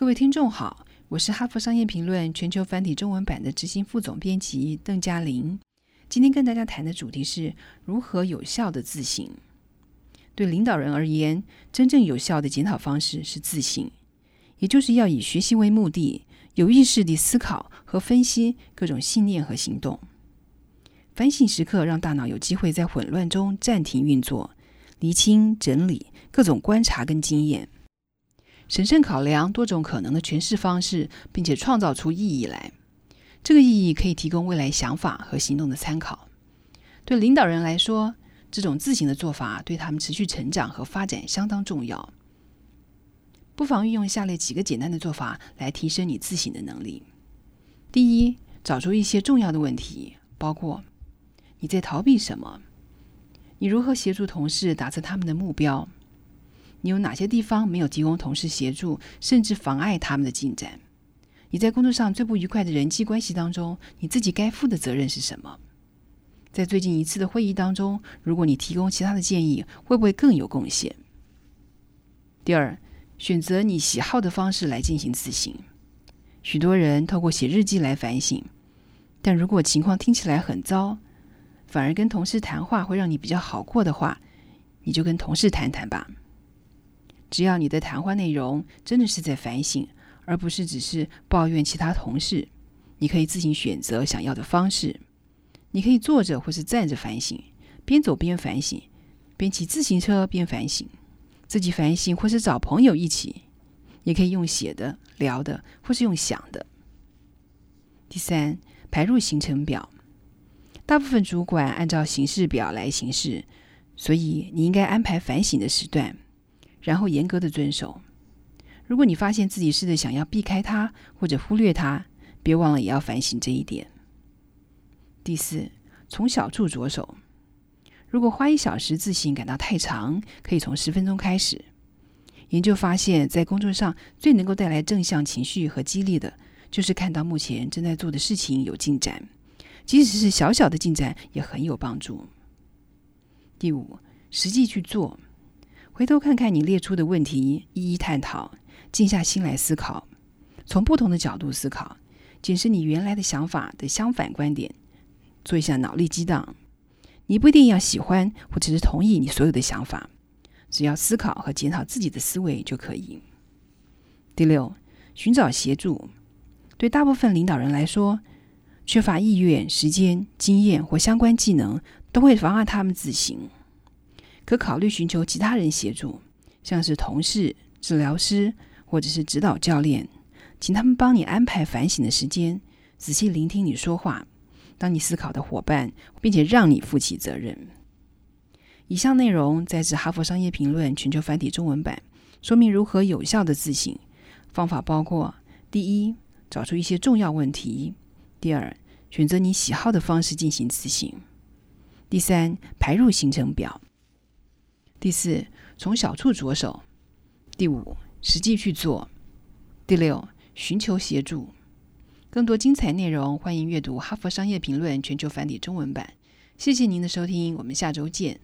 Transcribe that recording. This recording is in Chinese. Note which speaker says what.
Speaker 1: 各位听众好，我是哈佛商业评论全球繁体中文版的执行副总编辑邓嘉玲。今天跟大家谈的主题是如何有效的自省。对领导人而言，真正有效的检讨方式是自省，也就是要以学习为目的，有意识地思考和分析各种信念和行动。反省时刻让大脑有机会在混乱中暂停运作，厘清整理各种观察跟经验。审慎考量多种可能的诠释方式，并且创造出意义来。这个意义可以提供未来想法和行动的参考。对领导人来说，这种自省的做法对他们持续成长和发展相当重要。不妨运用下列几个简单的做法来提升你自省的能力。第一，找出一些重要的问题，包括你在逃避什么，你如何协助同事达成他们的目标。你有哪些地方没有提供同事协助，甚至妨碍他们的进展？你在工作上最不愉快的人际关系当中，你自己该负的责任是什么？在最近一次的会议当中，如果你提供其他的建议，会不会更有贡献？第二，选择你喜好的方式来进行自省。许多人透过写日记来反省，但如果情况听起来很糟，反而跟同事谈话会让你比较好过的话，你就跟同事谈谈吧。只要你的谈话内容真的是在反省，而不是只是抱怨其他同事，你可以自行选择想要的方式。你可以坐着或是站着反省，边走边反省，边骑自行车边反省，自己反省或是找朋友一起，也可以用写的、聊的，或是用想的。第三，排入行程表。大部分主管按照行事表来行事，所以你应该安排反省的时段。然后严格的遵守。如果你发现自己试着想要避开它或者忽略它，别忘了也要反省这一点。第四，从小处着手。如果花一小时自省感到太长，可以从十分钟开始。研究发现，在工作上最能够带来正向情绪和激励的，就是看到目前正在做的事情有进展，即使是小小的进展也很有帮助。第五，实际去做。回头看看你列出的问题，一一探讨，静下心来思考，从不同的角度思考，检视你原来的想法的相反观点，做一下脑力激荡。你不一定要喜欢或者是同意你所有的想法，只要思考和检讨自己的思维就可以。第六，寻找协助。对大部分领导人来说，缺乏意愿、时间、经验或相关技能，都会妨碍他们自行。可考虑寻求其他人协助，像是同事、治疗师或者是指导教练，请他们帮你安排反省的时间，仔细聆听你说话，当你思考的伙伴，并且让你负起责任。以上内容在自《哈佛商业评论》全球繁体中文版，说明如何有效的自省方法，包括：第一，找出一些重要问题；第二，选择你喜好的方式进行自省；第三，排入行程表。第四，从小处着手；第五，实际去做；第六，寻求协助。更多精彩内容，欢迎阅读《哈佛商业评论》全球繁体中文版。谢谢您的收听，我们下周见。